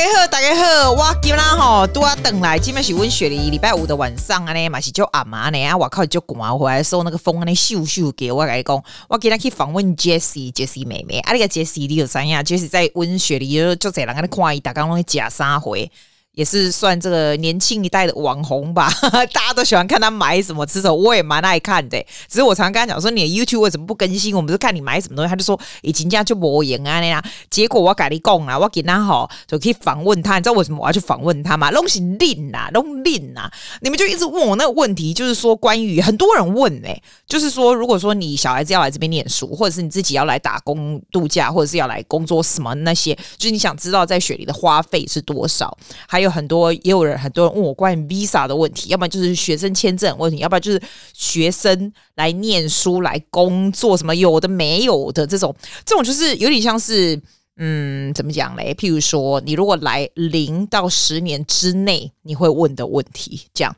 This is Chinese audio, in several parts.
大家好，大家好，我今仔吼拄啊等来，今麦是温雪梨礼拜五的晚上啊呢，嘛是就暗嘛呢啊，我靠就寒回来的时候那个风安尼咻咻给我来讲，我今仔去访问 Jessie，Jessie 妹妹，啊，那个 Jessie 你有知影？Jessie 在温雪梨就这人安尼看伊，大家拢会假三回。也是算这个年轻一代的网红吧，大家都喜欢看他买什么吃什么，我也蛮爱看的。只是我常常跟他讲说，你的 YouTube 为什么不更新？我们是看你买什么东西，他就说已经这样就无言啊那样。结果我改你讲啊，我给他好就可以访问他，你知道为什么我要去访问他吗？东西练呐，东练呐，你们就一直问我那个问题，就是说关于很多人问哎、就是说如果说你小孩子要来这边念书，或者是你自己要来打工度假，或者是要来工作什么那些，就是你想知道在雪梨的花费是多少，还。有很多，也有人很多人问我关于 visa 的问题，要不然就是学生签证问题，要不然就是学生来念书来工作什么有的没有的这种，这种就是有点像是，嗯，怎么讲嘞？譬如说，你如果来零到十年之内，你会问的问题，这样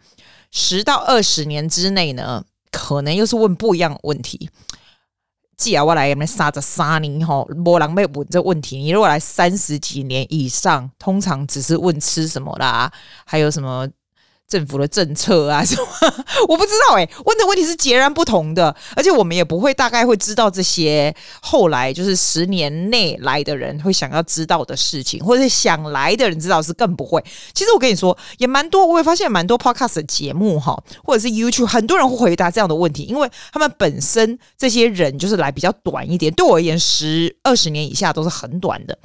十到二十年之内呢，可能又是问不一样的问题。既然我来三十三年吼，没人会问这问题。你如果来三十几年以上，通常只是问吃什么啦，还有什么？政府的政策啊 什么，我不知道哎、问的问题是截然不同的，而且我们也不会大概会知道这些后来就是十年内来的人会想要知道的事情，或者是想来的人知道是更不会。其实我跟你说也蛮多，我也发现蛮多 podcast 节目哈，或者是 YouTube，很多人会回答这样的问题，因为他们本身这些人就是来比较短一点，对我而言十二十年以下都是很短的。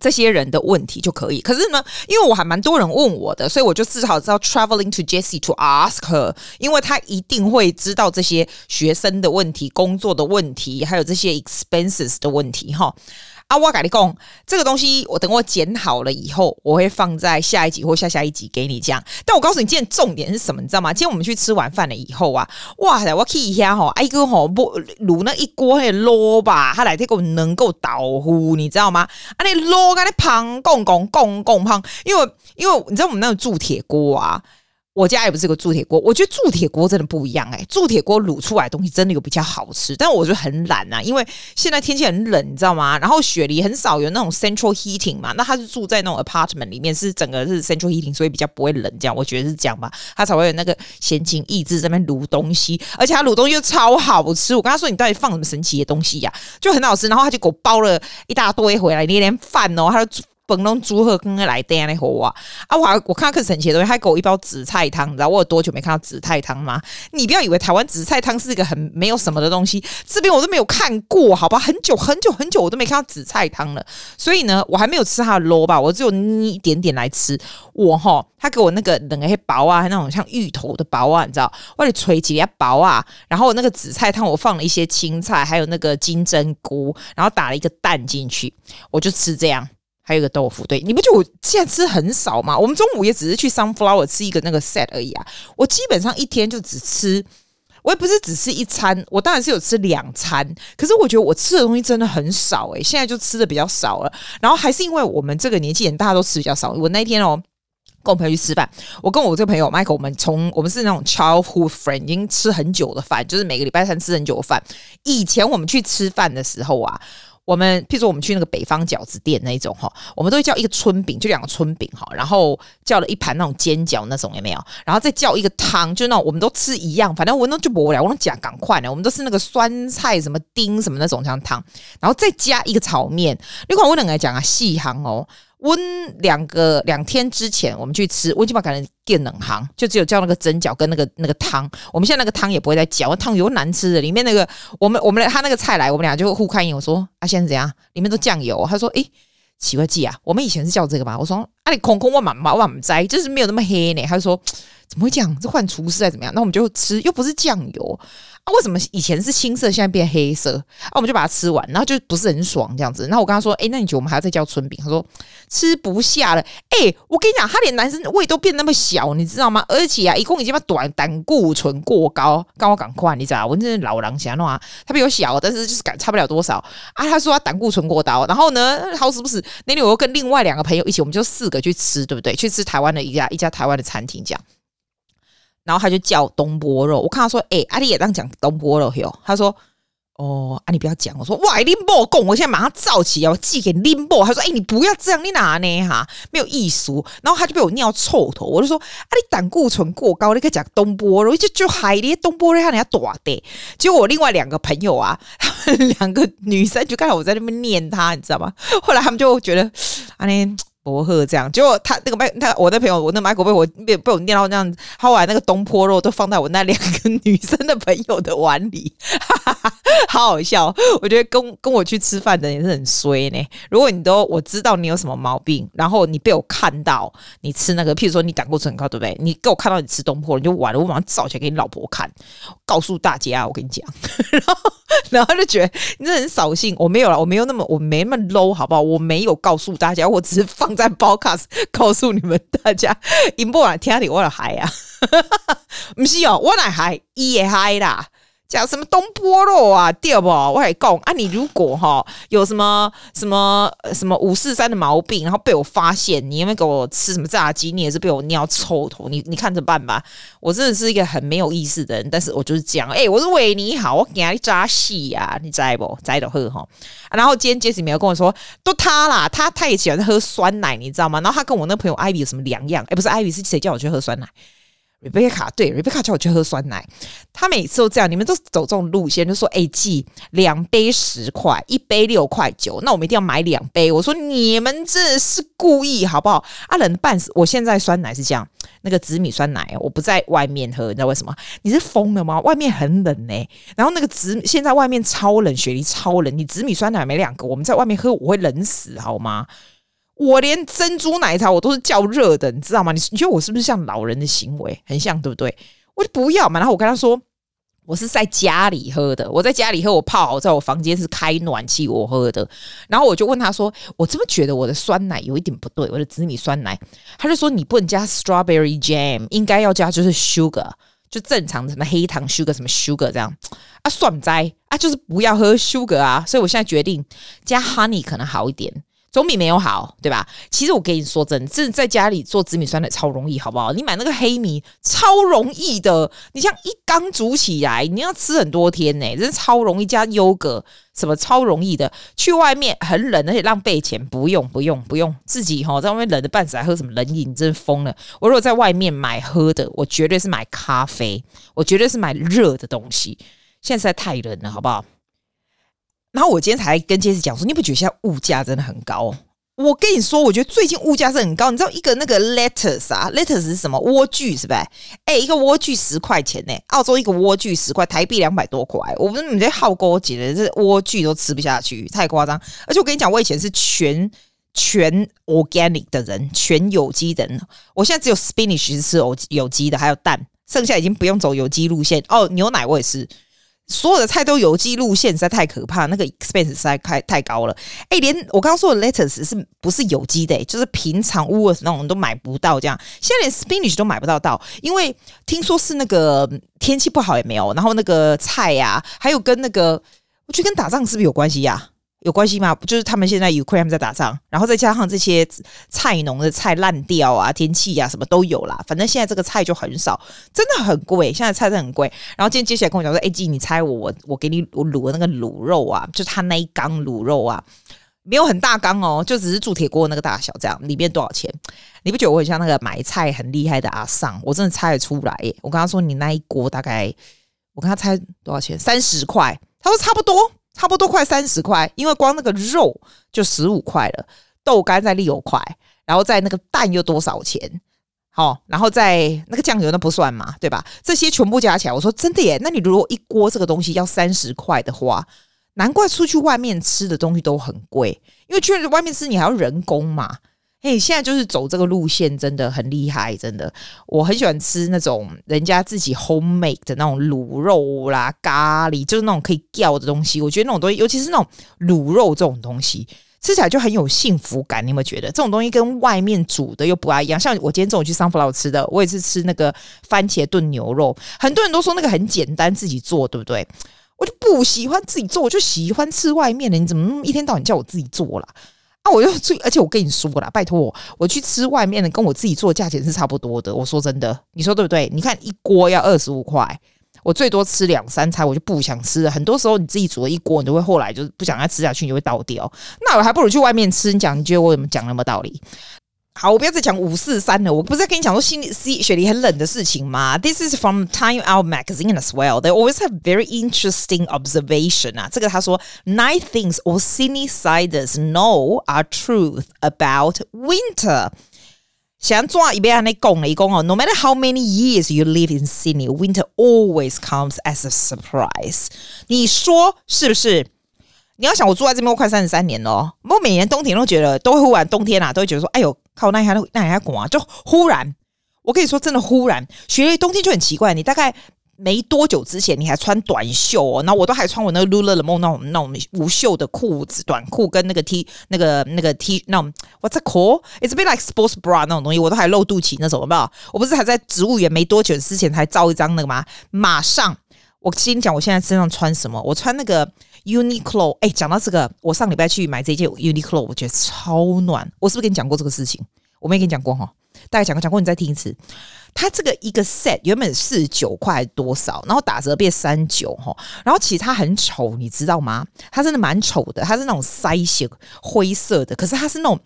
这些人的问题就可以，可是呢，因为我还蛮多人问我的，所以我就至少知道 traveling to Jessie to ask her，因为他一定会知道这些学生的问题、工作的问题，还有这些 expenses 的问题，哈。啊，我跟你讲，这个东西我等我剪好了以后，我会放在下一集或下下一集给你讲。但我告诉你，今天重点是什么？你知道吗？今天我们去吃完饭了以后啊，哇塞，我去一下吼，哎哥吼不卤那一锅那捞吧，他来这个能够倒呼，你知道吗？啊，那捞跟那胖，公公公公胖，因为因为你知道我们那个铸铁锅啊。我家也不是个铸铁锅，我觉得铸铁锅真的不一样哎、欸，铸铁锅卤出来的东西真的有比较好吃，但我就很懒呐，因为现在天气很冷，你知道吗？然后雪梨很少有那种 central heating 嘛，那他是住在那种 apartment 里面，是整个是 central heating，所以比较不会冷，这样我觉得是这样吧，他才会有那个闲情逸致在那边卤东西，而且他卤东西又超好吃。我跟他说你到底放什么神奇的东西呀、就很好吃，然后他就给我包了一大堆回来，连连饭哦，他就。本龙组合跟来电那火啊啊！我还我看到更神奇的东西，还给我一包紫菜汤，你知道我有多久没看到紫菜汤吗？你不要以为台湾紫菜汤是一个很没有什么的东西，这边我都没有看过，好吧？很久很久很久我都没看到紫菜汤了。所以呢，我还没有吃它的肉吧，我只有捏一点点来吃。我哈，他给我那个冷些薄啊，那种像芋头的薄啊，你知道？我得捶几粒薄啊，然后那个紫菜汤我放了一些青菜，还有那个金针菇，然后打了一个蛋进去，我就吃这样。还有一个豆腐，对，你不觉得我现在吃很少吗？我们中午也只是去 Sunflower 吃一个那个 set 而已啊。我基本上一天就只吃，我也不是只吃一餐，我当然是有吃两餐。可是我觉得我吃的东西真的很少诶、现在就吃的比较少了。然后还是因为我们这个年纪人，大家都吃比较少。我那天哦，跟我朋友去吃饭，我跟我这个朋友 Michael，我们从我们是那种 childhood friend，已经吃很久的饭，就是每个礼拜三吃很久的饭。以前我们去吃饭的时候啊。我们譬如说，我们去那个北方饺子店那一种哈，我们都会叫一个春饼，就两个春饼哈，然后叫了一盘那种煎饺那种有没有？然后再叫一个汤，就那种我们都吃一样，反正我那就不了，我讲赶快呢，我们都是那个酸菜什么丁什么那种像汤，然后再加一个炒面。你看我两个讲啊，细行哦。温两个两天之前，我们去吃，温基本可能电冷行，就只有叫那个蒸饺跟那个那个汤。我们现在那个汤也不会再叫，汤油难吃的，里面那个 我们我们他那个菜来，我们俩就互看一眼。我说啊，现在怎样？里面都酱油。他说诶，奇怪记啊，我们以前是叫这个吧？我说啊，你空空我满满我满摘，就是没有那么黑呢。他就说怎么会这样？这换厨师还怎么样？那我们就吃，又不是酱油。啊，为什么以前是青色，现在变黑色？啊，我们就把它吃完，然后就不是很爽这样子。然后我跟他说：“哎，那你觉得我们还要再叫春饼？”他说：“吃不下了。”哎，我跟你讲，他连男生胃都变那么小，你知道吗？而且啊，一共已经把短胆固醇过高，刚我赶快，你知道？我真是老狼想弄啊，他比我小，但是就是赶差不了多少啊。他说他胆固醇过高，然后呢，好死不死，那天我又跟另外两个朋友一起，我们就四个去吃，对不对？去吃台湾的一家一家台湾的餐厅，这样。然后他就叫东坡肉，我看他说：“哎、欸，阿弟也当讲东坡肉哟。”他说：“哦啊，你不要讲，我说哇，林波贡，我现在马上造起啊，我寄给林波。他说，哎、欸，你不要这样，你哪呢哈？没有艺术。然后他就被我尿臭头，我就说，啊，你胆固醇过高，你可以讲东坡肉，就就海里东坡肉，他人家多的。结果我另外两个朋友啊，他 们两个女生就看到我在那边念他，你知道吗？后来他们就觉得，啊你。伯赫这样，结果他那个麦，他我的朋友，我那麦果被我被被我念到这样子，后来那个东坡肉都放在我那两个女生的朋友的碗里，哈哈哈，好好笑。我觉得跟跟我去吃饭的人也是很衰呢。如果你都我知道你有什么毛病，然后你被我看到你吃那个，譬如说你胆固醇很高，对不对？你给我看到你吃东坡，你就完了，我马上照起来给你老婆看，告诉大家，我跟你讲，然 后然后就觉得你这很扫兴。我没有了，我没有那么我没那么 low，好不好？我没有告诉大家，我只是放。在 Podcast 告诉你们大家，音波来听你我来嗨啊，不是哦，我来嗨，伊也嗨啦。讲什么东坡肉啊，对不？我还讲啊，你如果哈有什么什么什么五四三的毛病，然后被我发现，你有没有给我吃什么炸鸡？你也是被我尿臭头，你你看着办吧。我真的是一个很没有意思的人，但是我就是讲，哎、欸，我是为你好，我给你扎戏呀，你知不？知道喝哈。然后今天 Jesse 没有跟我说，都他啦，他他也喜欢喝酸奶，你知道吗？然后他跟我那朋友 Ivy 有什么两样？哎、不是 Ivy 是谁叫我去喝酸奶瑞贝卡对瑞贝卡叫我去喝酸奶，他每次都这样。你们都走这种路线，就说：“哎，记两杯十块，一杯六块九，那我们一定要买两杯。”我说：“你们这是故意好不好？”啊，冷半死！我现在酸奶是这样，那个紫米酸奶，我不在外面喝，你知道为什么？你是疯了吗？外面很冷呢、然后那个紫现在外面超冷，雪梨超冷，你紫米酸奶没两个，我们在外面喝我会冷死好吗？我连珍珠奶茶我都是叫热的，你知道吗？你你觉得我是不是像老人的行为？很像，对不对？我就不要嘛。然后我跟他说，我是在家里喝的，我在家里喝，我泡好，在我房间是开暖气我喝的。然后我就问他说，我怎么觉得我的酸奶有一点不对？我的紫米酸奶，他就说你不能加 strawberry jam，应该要加就是 sugar，就正常的什么黑糖 sugar 什么 sugar 这样啊，算在啊，就是不要喝 sugar 啊。所以我现在决定加 honey 可能好一点。总比没有好，对吧？其实我跟你说真的，在家里做紫米酸奶超容易，好不好？你买那个黑米超容易的，你像一缸煮起来，你要吃很多天呢，真的超容易。加优格什么超容易的，去外面很冷，而且浪费钱，不用不用不用，自己哈在外面冷的半死，还喝什么冷饮，真疯了。我如果在外面买喝的，我绝对是买咖啡，我绝对是买热的东西。现在实在太冷了，好不好？然后我今天才跟 Jessie 讲说，你不觉得现在物价真的很高？我跟你说，我觉得最近物价是很高。你知道一个那个 lettuce 啊，lettuce 是什么？莴苣是不是？哎，一个莴苣十块钱呢，澳洲一个莴苣十块，台币两百多块。我们你这好高级的，这莴苣都吃不下去，太夸张。而且我跟你讲，我以前是全全 organic 的人，全有机人。我现在只有 spinach 是吃有有机的，还有蛋，剩下已经不用走有机路线。哦，牛奶我也是。所有的菜都有机路线实在太可怕，那个 expense 实在太太高了。哎、欸，连我刚刚说的 lettuce 是不是有机的、就是平常 words 那种都买不到，这样现在连 spinach 都买不到到，因为听说是那个天气不好也没有，然后那个菜呀、啊，还有跟那个，我觉得跟打仗是不是有关系呀、有关系吗？就是他们现在 Ukraine 在打仗，然后再加上这些菜农的菜烂掉啊，天气啊什么都有啦。反正现在这个菜就很少，真的很贵。现在菜真的很贵。然后今天接起来跟我讲说：“哎，鸡，你猜我我我给你我卤的那个卤肉啊，就是他那一缸卤肉啊，没有很大缸哦，就只是铸铁锅那个大小这样。里面多少钱？你不觉得我很像那个买菜很厉害的阿桑？我真的猜得出来耶。我跟他说你那一锅大概，我跟他猜多少钱？三十块。他说差不多。”差不多快三十块，因为光那个肉就十五块了，豆干再六块，然后再那个蛋又多少钱？好，然后再那个酱油那不算嘛，对吧？这些全部加起来，我说真的耶，那你如果一锅这个东西要三十块的话，难怪出去外面吃的东西都很贵，因为去外面吃你还要人工嘛。嘿，现在就是走这个路线，真的很厉害，真的。我很喜欢吃那种人家自己 homemade 的那种卤肉啦、咖喱，就是那种可以叫的东西。我觉得那种东西，尤其是那种卤肉这种东西，吃起来就很有幸福感。你有没有觉得这种东西跟外面煮的又不太一样？像我今天中午去 Sunflower 吃的，我也是吃那个番茄炖牛肉。很多人都说那个很简单，自己做对不对？我就不喜欢自己做，我就喜欢吃外面的。你怎么一天到晚叫我自己做啦？那、啊、我就最，而且我跟你说了，拜托我，我去吃外面的，跟我自己做价钱是差不多的。我说真的，你说对不对？你看一锅要二十五块，我最多吃两三餐，我就不想吃了。很多时候你自己煮了一锅，你都会后来就是不想再吃下去，你就会倒掉。那我还不如去外面吃。你讲，你觉得我怎么讲那么道理？好，我不要再讲五四三了。我不是在跟你讲说心里雪梨很冷的事情吗？This is from Time Out Magazine as well. They always have very interesting observation 啊。这个他说，nine things all Sydneysiders know are truth about winter。想抓一边那讲了一讲哦，No matter how many years you live in Sydney, winter always comes as a surprise。你说是不是？你要想，我住在这边快三十三年了，我每年冬天都觉得都会忽然冬天啊，都会觉得说，哎呦。 靠，那一下那一下滚啊！就忽然，我跟你说，真的忽然，雪梨冬天就很奇怪。你大概没多久之前，你还穿短袖哦，然后我都还穿我那个 Lululemon 那种那种无袖的裤子、短裤跟那个 T 那个那个 T 那种 What's it called? It's a bit like sports bra 那种东西，我都还露肚脐那种，好不好？我不是还在植物园没多久之前才照一张那个吗？马上，我先讲，我现在身上穿什么？我穿那个 Uniqlo。哎，讲到这个，我上礼拜去买这件 Uniqlo，我觉得超暖。我是不是跟你讲过这个事情？我没跟你讲过哈，大概讲过讲过，你再听一次。它这个一个 set 原本四十九块多少，然后打折变三九哈，然后其实它很丑，你知道吗？它真的蛮丑的，它是那种腮型灰色的，可是它是那种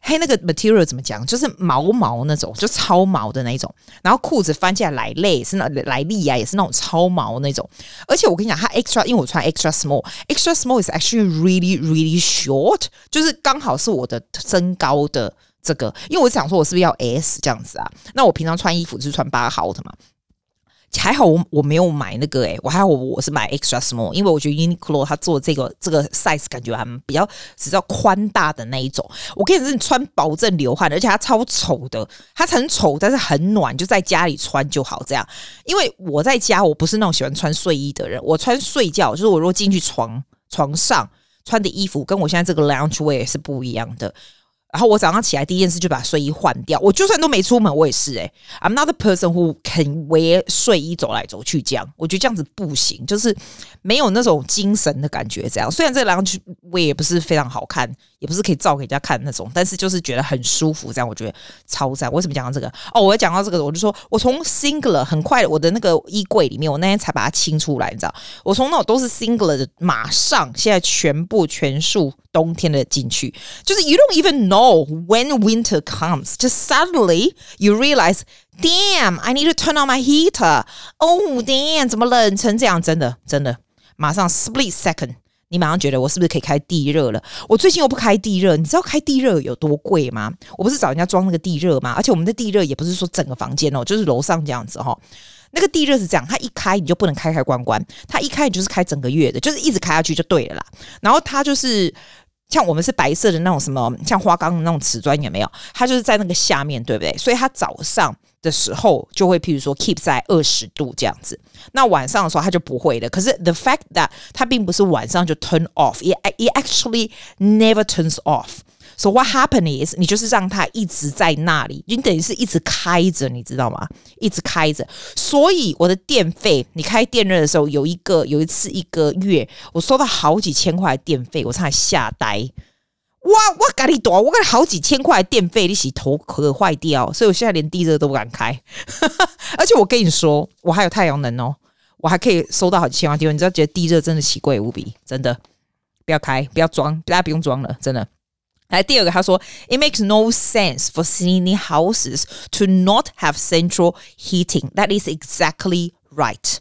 嘿那个 material 怎么讲，就是毛毛那种，就超毛的那种。然后裤子翻起来来类是那来历啊，也是那种超毛那种。而且我跟你讲，它 extra，因为我穿 extra small，extra small is actually really really short，就是刚好是我的身高的。这个，因为我想说，我是不是要 S 这样子啊？那我平常穿衣服就是穿八号的嘛？还好我我没有买那个诶、我还好我是买 extra small，因为我觉得 Uniqlo 它做这个这个 size 感觉还比较比较宽大的那一种。我跟你说，你穿保证流汗，而且它超丑的，它很丑，但是很暖，就在家里穿就好这样。因为我在家我不是那种喜欢穿睡衣的人，我穿睡觉就是我如果进去床床上穿的衣服，跟我现在这个 lounge wear 是不一样的。然后我早上起来第一件事就把睡衣换掉。我就算都没出门，我也是诶、I'm not a person who can wear 睡衣走来走去这样。我觉得这样子不行，就是没有那种精神的感觉。这样虽然这个 lounge wear 也不是非常好看，也不是可以照给人家看那种，但是就是觉得很舒服。这样我觉得超赞。为什么讲到这个？哦，我要讲到这个，我就说我从 singular 很快，我的那个衣柜里面，我那天才把它清出来，你知道？我从那种都是 singular 的，马上现在全部全数。冬天的进去，就是 you don't even know when winter comes. Just suddenly you realize, damn, I need to turn on my heater. Oh, damn，怎么冷成这样？真的，真的，马上 split second，你马上觉得我是不是可以开地热了？我最近又不开地热，你知道开地热有多贵吗？我不是找人家装那个地热吗？而且我们的地热也不是说整个房间哦，就是楼上这样子哈。那个地热是这样，它一开你就不能开开关关，它一开你就是开整个月的，就是一直开下去就对了啦。然后它就是。像我们是白色的那种什么，像花岗的那种瓷砖也没有？它就是在那个下面对不对？所以它早上的时候就会，譬如说 keep 在二十度这样子。那晚上的时候它就不会的。可是 the fact that 它并不是晚上就 turn off，it it actually never turns off。So what happened is，你就是让它一直在那里，你等于是一直开着，你知道吗？一直开着。所以我的电费，你开电热的时候，有一个有一次一个月，我收到好几千块电费，我差点吓呆。哇，我赶你躲，我赶紧好几千块电费，你洗头壳坏掉，所以我现在连地热都不敢开。而且我跟你说，我还有太阳能哦，我还可以收到好几千块电费。你知道，觉得地热真的奇贵无比，真的不要开，不要装，大家不用装了，真的。来第二个，他说，It makes no sense for Sydney houses to not have central heating. That is exactly right.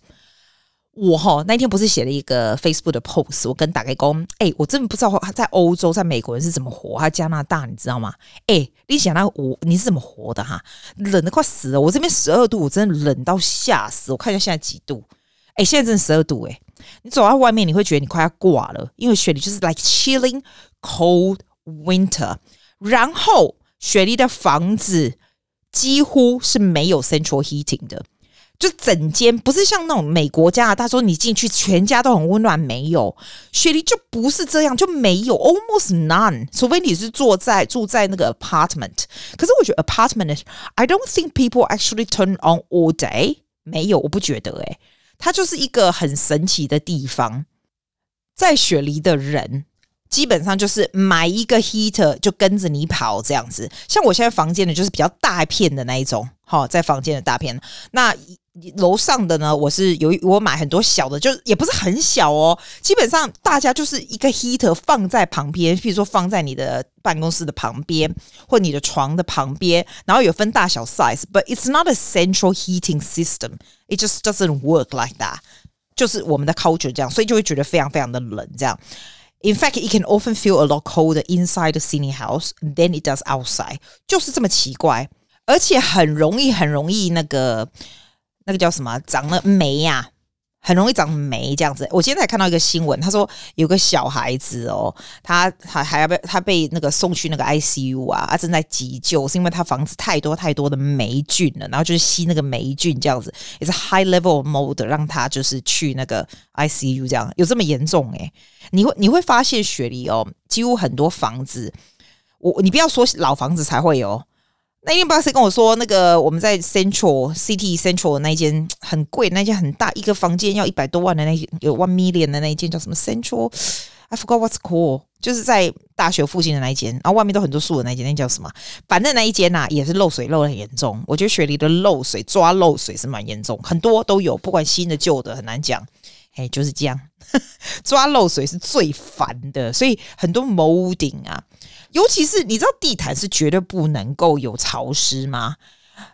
我哈那天不是写了一个 Facebook 的 post，我跟大家讲，哎，我真的不知道他在欧洲，在美国人是怎么活，他加拿大，你知道吗？哎，你想那我你是怎么活的哈？冷得快死了，我这边十二度，我真的冷到吓死。我看一下现在几度？哎，现在真的十二度哎，你走到外面你会觉得你快要挂了，因为雪里就是 like chilling cold。Winter，然后雪梨的房子几乎是没有 central heating 的，就整间不是像那种美国加拿大说你进去全家都很温暖，没有，雪梨就不是这样，就没有 almost none，除非你是坐在住在那个 apartment。可是我觉得 apartment，I don't think people actually turn on all day，没有，我不觉得诶、欸，它就是一个很神奇的地方，在雪梨的人。基本上就是买一个 heater 就跟着你跑这样子，像我现在房间的就是比较大片的那一种，哈，在房间的大片。那楼上的呢，我是有我买很多小的，就是也不是很小哦。基本上大家就是一个 heater 放在旁边，比如说放在你的办公室的旁边，或你的床的旁边，然后有分大小 size，but it's not a central heating system. It just doesn't work like that. 就是我们的 culture 这样，所以就会觉得非常非常的冷这样。In fact, it can often feel a lot colder inside the senior house than it does outside. 就是这么奇怪。而且很容易，很容易那个那个叫什么长了霉呀、很容易长霉这样子。我今天才看到一个新闻，他说有个小孩子哦，他还还要被他被那个送去那个 ICU 啊，他正在急救，是因为他房子太多太多的霉菌了，然后就是吸那个霉菌这样子，也是 high level mold 让他就是去那个 ICU 这样，有这么严重诶、你会你会发现雪梨哦，几乎很多房子，我你不要说老房子才会有。那天不知道谁跟我说，那个我们在 Central City Central 的那一间很贵，那间很大，一个房间要一百多万的那有 one million 的那一间叫什么 Central？I forgot what's called，就是在大学附近的那一间，然后外面都很多树的那一间，那叫什么？反正那一间呐、也是漏水漏得很严重。我觉得雪梨的漏水抓漏水是蛮严重，很多都有，不管新的旧的很难讲。哎，就是这样，抓漏水是最烦的，所以很多毛屋顶啊。尤其是你知道地毯是绝对不能够有潮湿吗？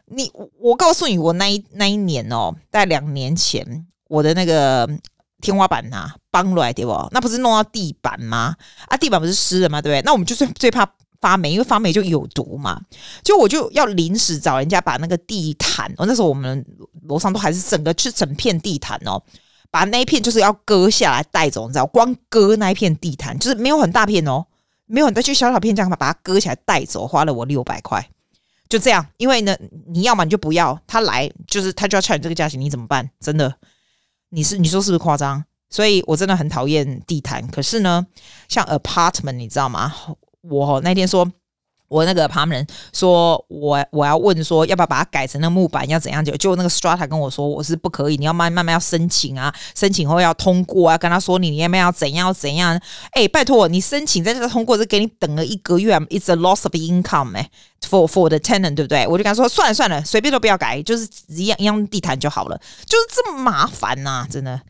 你我告诉你，我那一那一年哦，在两年前，我的那个天花板呐、啊，崩了对不？那不是弄到地板吗？啊，地板不是湿的吗？对不对？那我们就是最怕发霉，因为发霉就有毒嘛。就我就要临时找人家把那个地毯，哦，那时候我们楼上都还是整个是整片地毯哦，把那一片就是要割下来带走，你知道？光割那一片地毯就是没有很大片哦。没有，你再去小小片这样把它割起来带走，花了我六百块，就这样。因为呢，你要么你就不要，他来就是他就要差你这个价钱，你怎么办？真的，你是你说是不是夸张？所以我真的很讨厌地毯。可是呢，像 apartment，你知道吗？我那天说。我那个旁人说，我我要问说，要不要把它改成那木板，要怎样？就就那个 Strata 跟我说，我是不可以，你要慢慢慢要申请啊，申请后要通过啊，跟他说你你要不要怎样怎样？哎，拜托你申请在这通过，是给你等了一个月，It's a loss of income 哎，for for the tenant 对不对？我就跟他说，算了算了，随便都不要改，就是一样一样地毯就好了，就是这么麻烦呐、真的。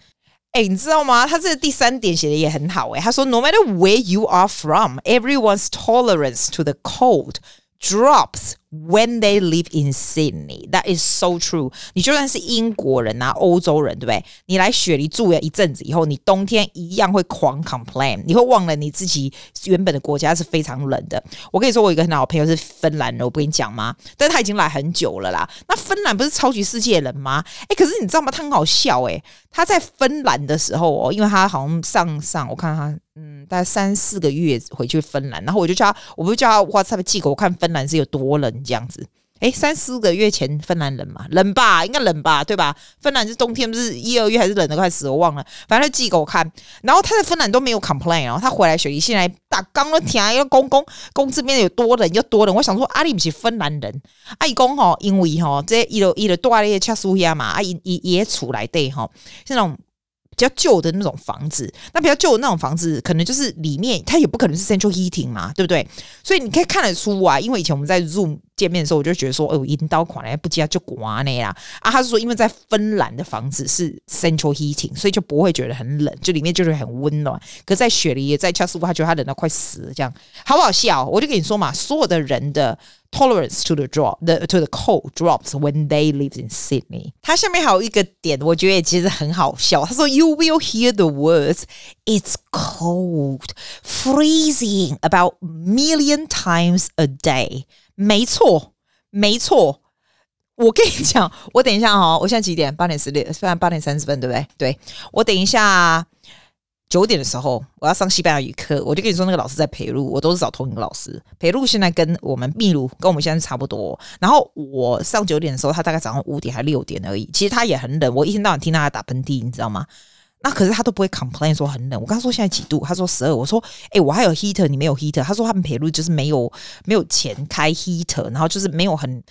哎，你知道吗？他这个第三点写的也很好哎。他说，No matter where you are from, everyone's tolerance to the cold drops when they live in Sydney. That is so true. 你就算是英国人啊，欧洲人，对不对？你来雪梨住了一阵子以后，你冬天一样会狂 complain，你会忘了你自己原本的国家是非常冷的。我跟你说，我有一个很好朋友是芬兰的，我不跟你讲吗？但是他已经来很久了啦。那芬兰不是超级世界冷吗？哎，可是你知道吗？他很好笑哎。他在芬兰的时候哦，因为他好像上上，我看他嗯，大概三四个月回去芬兰，然后我就叫他，我不是叫他 WhatsApp 寄给我看芬兰是有多冷。这样子，诶，三四个月前芬兰冷嘛？冷吧，应该冷吧，对吧？芬兰是冬天，不是一二月还是冷的快死，我忘了。反正他寄给我看，然后他在芬兰都没有 complain，然后他回来雪梨，现在打刚刚听，要公公公这边有多冷，有多冷。我想说，阿里不是芬兰人，阿姨公吼，因为吼这一楼一楼多那些恰苏亚嘛，阿姨也也出来对吼，是那种。比较旧的那种房子，那比较旧的那种房子，可能就是里面它也不可能是 central heating 嘛，对不对？所以你可以看得出啊，因为以前我们在 Zoom 见面的时候，我就觉得说，哦，引导款来不加就刮那啦啊。他是说，因为在芬兰的房子是 central heating，所以就不会觉得很冷，就里面就是很温暖。可在雪梨，在恰斯夫，他觉得他冷到快死了，这样好不好笑？我就跟你说嘛，所有的人的。Tolerance to the drop, the to the cold drops when they live in Sydney。它下面还有一个点，我觉得也其实很好笑。他说：“You will hear the words ‘It's cold, freezing’ about million times a day。” 没错，没错。我跟你讲，我等一下哈，我现在几点？八点十六，虽然八点三十分，对不对？对，我等一下。九点的时候，我要上西班牙语课，我就跟你说，那个老师在培路，我都是找同一个老师。培路现在跟我们秘鲁跟我们现在差不多。然后我上九点的时候，他大概早上五点还六点而已。其实他也很冷，我一天到晚听他打喷嚏，你知道吗？那可是他都不会 complain 说很冷。我刚说现在几度，他说十二。我说，哎、我还有 heater，你没有 heater？他说他们陪路就是没有没有钱开 heater，然后就是没有很。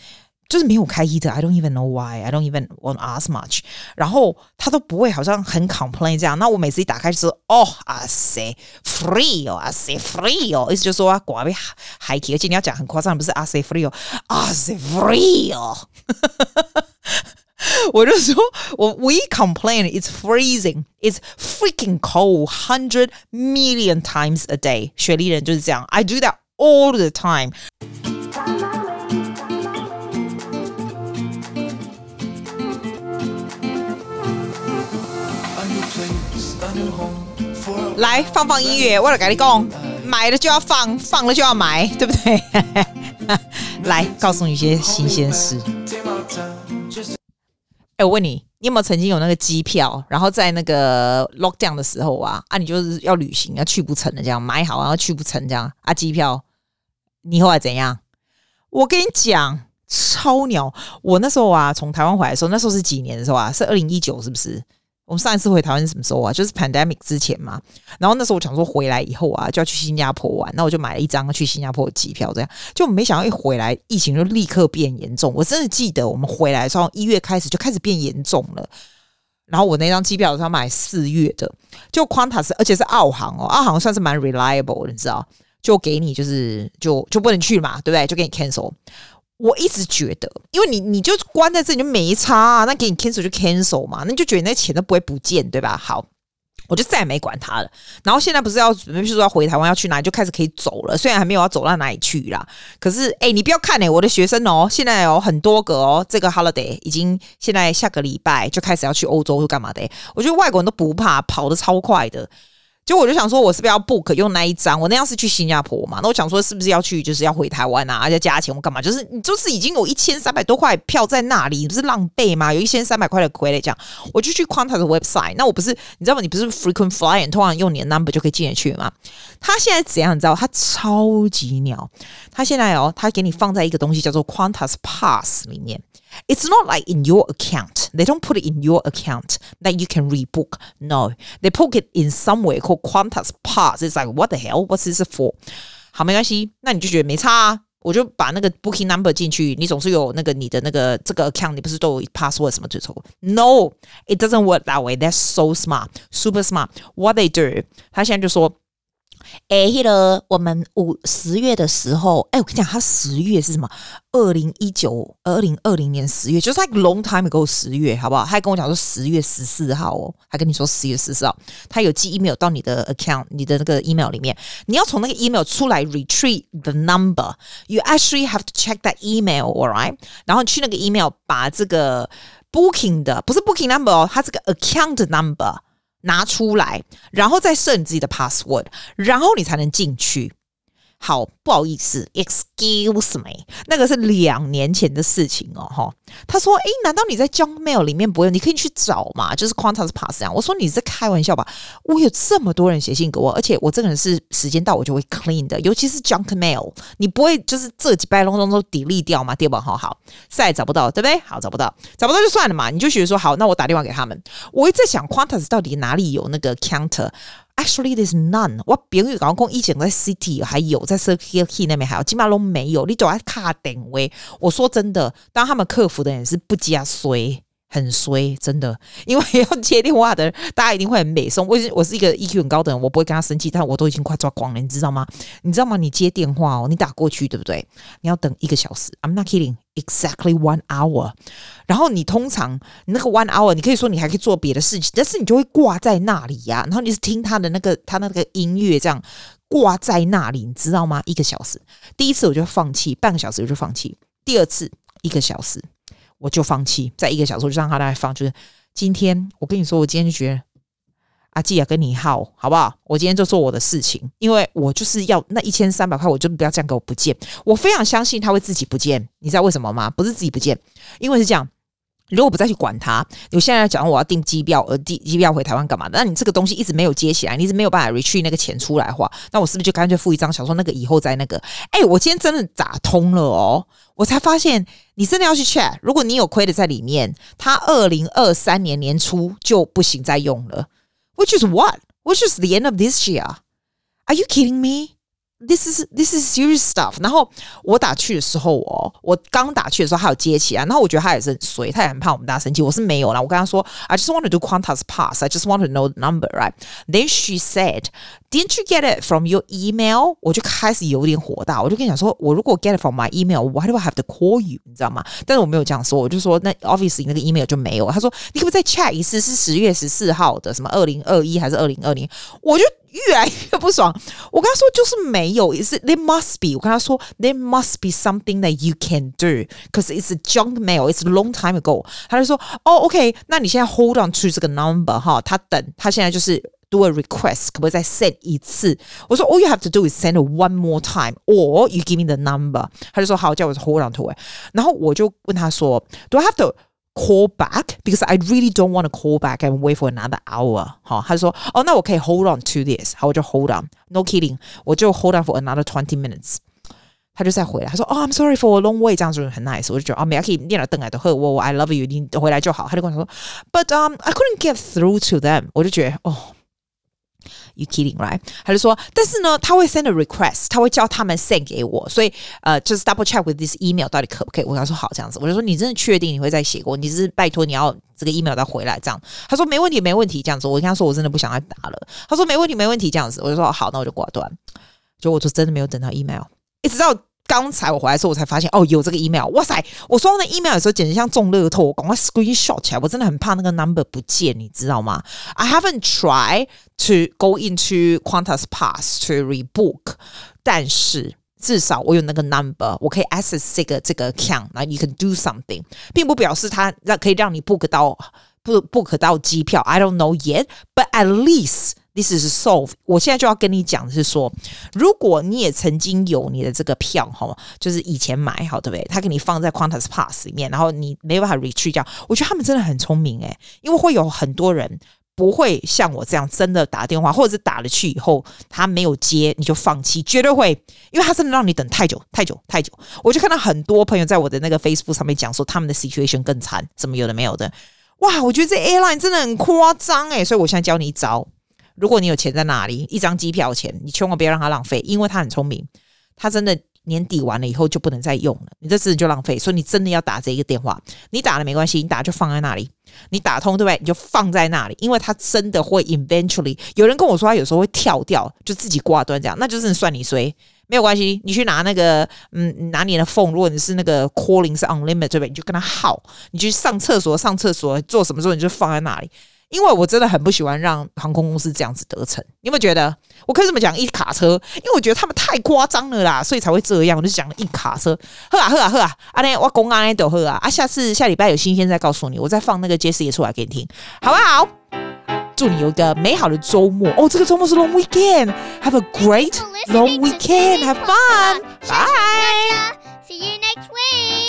就是没有开 heater I don't even know why. I don't even want ask much. 然后他都不会好像很 complain 这样。那我每次一打开就是哦啊塞 free 哦啊塞 free 哦，意思就是说啊，寡被海提，而且你要讲很夸张，不是啊塞 free 哦啊塞 free 哦。我就说我 we complain it's freezing it's freaking cold hundred million times a day 雪梨人就是这样 I do that all the time 来放放音乐，我来跟你讲，买了就要放，放了就要买，对不对？来告诉你一些新鲜事。 我问你，你有没有曾经有那个机票，然后在那个 lockdown 的时候啊，啊，你就是要旅行，要去不成的这样买好，然后去不成这样啊，机票你后来怎样？我跟你讲，超鸟！我那时候啊，从台湾回来的时候，那时候是几年的时候啊？是二零一九，是不是？我们上一次回台湾是什么时候啊？就是 pandemic 之前嘛。然后那时候我想说回来以后啊，就要去新加坡玩，那我就买了一张去新加坡的机票，这样就没想到一回来，疫情就立刻变严重。我真的记得我们回来的时候，一月开始就开始变严重了。然后我那张机票是要买四月的，就 Qantas，而且是澳航哦，澳航算是蛮 reliable 的，你知道？就给你就是就就不能去嘛，对不对？就给你 cancel。我一直觉得，因为你你就关在这里就没差啊，那给你 cancel 就 cancel 嘛，那你就觉得那钱都不会不见，对吧？好，我就再也没管他了。然后现在不是要准备说要回台湾要去哪里，就开始可以走了。虽然还没有要走到哪里去啦，可是哎，你不要看哎、我的学生哦，现在有很多个哦，这个 holiday 已经现在下个礼拜就开始要去欧洲，是干嘛的？我觉得外国人都不怕，跑得超快的。就我就想说，我是不是要 book 用那一张？我那样是去新加坡嘛？那我想说，是不是要去，就是要回台湾啊？而且加钱我干嘛？就是你就是已经有一千三百多块票在那里，你不是浪费吗？有一千三百块的亏来讲，我就去 Qantas 的 website。那我不是你知道吗？你不是 frequent flyer，通常用你的 number 就可以进得去吗？他现在怎样？你知道？他超级鸟。他现在哦，他给你放在一个东西叫做 Qantas Pass 里面。It's not like in your account. They don't put it in your account that you can rebook. No, they put it in somewhere called Qantas Pass. It's like what the hell? What's this for? 好，没关系，那你就觉得没差啊。我就把那个 booking number 进去，你总是有那个你的那个这个 account，你不是都有 password 什么之类 No, it doesn't work that way. That's so smart, super smart. What they do? 他现在就说。 哎，那个我们五十月的时候，哎，我跟你讲，他十月是什么？二零一九、二零二零年十月，就是他 long time ago 十月，好不好？他跟我讲说十月十四号哦，还跟你说十月十四号，他有寄 email 到你的 account，你的那个 email 里面，你要从那个 email 出来 retrieve the number。You actually have to check that email, alright？然后去那个 email 把这个 booking 的，不是 booking number 哦，它这个 account number。拿出来，然后再设你自己的 password，然后你才能进去。好，不好意思，excuse me，那个是两年前的事情哦，哈。他说，诶，难道你在 junk mail 里面不会？你可以去找嘛，就是 Quantas Pass 啊。我说你在开玩笑吧？我有这么多人写信给我，而且我这个人是时间到我就会 clean 的，尤其是 junk mail，你不会就是这几百隆咚都 delete 掉吗？对吧？好好，再也找不到，对不对？好，找不到，找不到就算了嘛，你就觉得说好，那我打电话给他们。我一直在想 Quantas 到底哪里有那个 counter。Actually, there's none。我朋友讲讲以前在 City 还有，在 Circular Quay 那边还有，基本上都没有。你都要卡定位。我说真的，当他们客服的人是不加衰，很衰，真的。因为要接电话的人，大家一定会很美送。我我是一个 EQ 很高的人，我不会跟他生气，但我都已经快抓狂了，你知道吗？你知道吗？你接电话哦，你打过去对不对？你要等一个小时。I'm not kidding. Exactly one hour，然后你通常你那个 one hour，你可以说你还可以做别的事情，但是你就会挂在那里呀、啊。然后你是听他的那个他那个音乐这样挂在那里，你知道吗？一个小时，第一次我就放弃，半个小时我就放弃，第二次一个小时我就放弃，再一个小时我就让他来放。就是今天我跟你说，我今天就觉得。阿季啊，跟你耗好不好？我今天就做我的事情，因为我就是要那一千三百块，我就不要这样给我不见。我非常相信他会自己不见，你知道为什么吗？不是自己不见，因为是这样。如果不再去管他，我现在讲我要订机票，呃，订机票回台湾干嘛？那你这个东西一直没有接起来，你一直没有办法 retrieve 那个钱出来的话，那我是不是就干脆付一张，想说那个以后再那个？哎、我今天真的打通了哦，我才发现你真的要去 check。如果你有亏的在里面，他二零二三年年初就不行再用了。Which is what? Which is the end of this year? Are you kidding me? this is this is serious stuff。然后我打去的时候哦，我刚打去的时候他有接起来，然后我觉得他也是很衰，他也很怕我们大家生气。我是没有啦，我跟他说，I just want to do Qantas pass. I just want to know the number, right? Then she said, Didn't you get it from your email？我就开始有点火大，我就跟你讲说，我如果 get it from my email，why do I have to call you？你知道吗？但是我没有这样说，我就说那 obviously 那个 email 就没有。他说你可不可以再 check 一次？是十月十四号的，什么二零二一还是二零二零？我就 越来越不爽。我跟他说就是没有，也是 there must be。我跟他说 there must be something that you can do，cause it's a junk mail，it's a long time ago。他就说哦，OK，那你现在 hold on to 这个 number 哈，他等他现在就是。Do a request，可不可以再 send 一次？我说 All you have to do is send it one more time，or you give me the number。他就说好，叫我 hold on to it。然后我就问他说，Do I have to call back？Because I really don't want to call back and wait for another hour。好，他就说哦，那我可以 hold on to this。好，我就 hold on。No kidding，我就 hold on for another twenty minutes。他就再回来，他说哦，I'm sorry for a long wait，这样子很 nice。我就觉得哦，没可以念了等来的呵，我我 I love you，你回来就好。他就跟我说，But um I couldn't get through to them。我就觉得哦。 You kidding, right？他就说，但是呢，他会 send a request，他会叫他们 send 给我，所以呃，就是 double check with this email 到底可不可以？我跟他说好，这样子，我就说你真的确定你会再写过？你是拜托你要这个 email 再回来这样？他说没问题，没问题，这样子。我跟他说我真的不想再打了。他说没问题，没问题，这样子。我就说好，那我就挂断。就我就真的没有等到 email，一直到。刚才我回来的时候，我才发现哦，有这个 email。哇塞！我收到那 email 的时候，简直像中乐透。我赶快 screenshot 起来，我真的很怕那个 number 不见，你知道吗？I haven't tried to go into Qantas Pass to rebook，但是至少我有那个 number，我可以 access 这个这个 account，那 you can do something，并不表示它让可以让你 book 到不 book 到机票。I don't know yet，but at least。This is solve。我现在就要跟你讲的是说，如果你也曾经有你的这个票哈，就是以前买好对不对？他给你放在 Quantas Pass 里面，然后你没办法 retrieve 掉。我觉得他们真的很聪明诶，因为会有很多人不会像我这样真的打电话，或者是打了去以后他没有接你就放弃，绝对会，因为他真的让你等太久太久太久。我就看到很多朋友在我的那个 Facebook 上面讲说，他们的 situation 更惨，怎么有的没有的。哇，我觉得这 airline 真的很夸张诶，所以我现在教你一招。如果你有钱在哪里，一张机票钱，你千万不要让它浪费，因为他很聪明，他真的年底完了以后就不能再用了，你这次就浪费，所以你真的要打这一个电话，你打了没关系，你打就放在那里，你打通对不对？你就放在那里，因为他真的会 eventually 有人跟我说他有时候会跳掉，就自己挂断这样，那就是算你衰，没有关系，你去拿那个嗯，拿你的 phone，如果你是那个 calling 是 unlimited 对不对？你就跟他耗，你去上厕所上厕所做什么时候你就放在那里。因为我真的很不喜欢让航空公司这样子得逞，你有没有觉得？我可以这么讲，一卡车，因为我觉得他们太夸张了啦，所以才会这样。我就讲了一卡车，喝啊喝啊喝啊，阿内我公阿内都喝啊啊！下次下礼拜有新鲜再告诉你，我再放那个 Jessie 也出来给你听，好不好？祝你有一个美好的周末哦！这个周末是 Long Weekend，Have a great long weekend，Have fun，Bye，See you next week。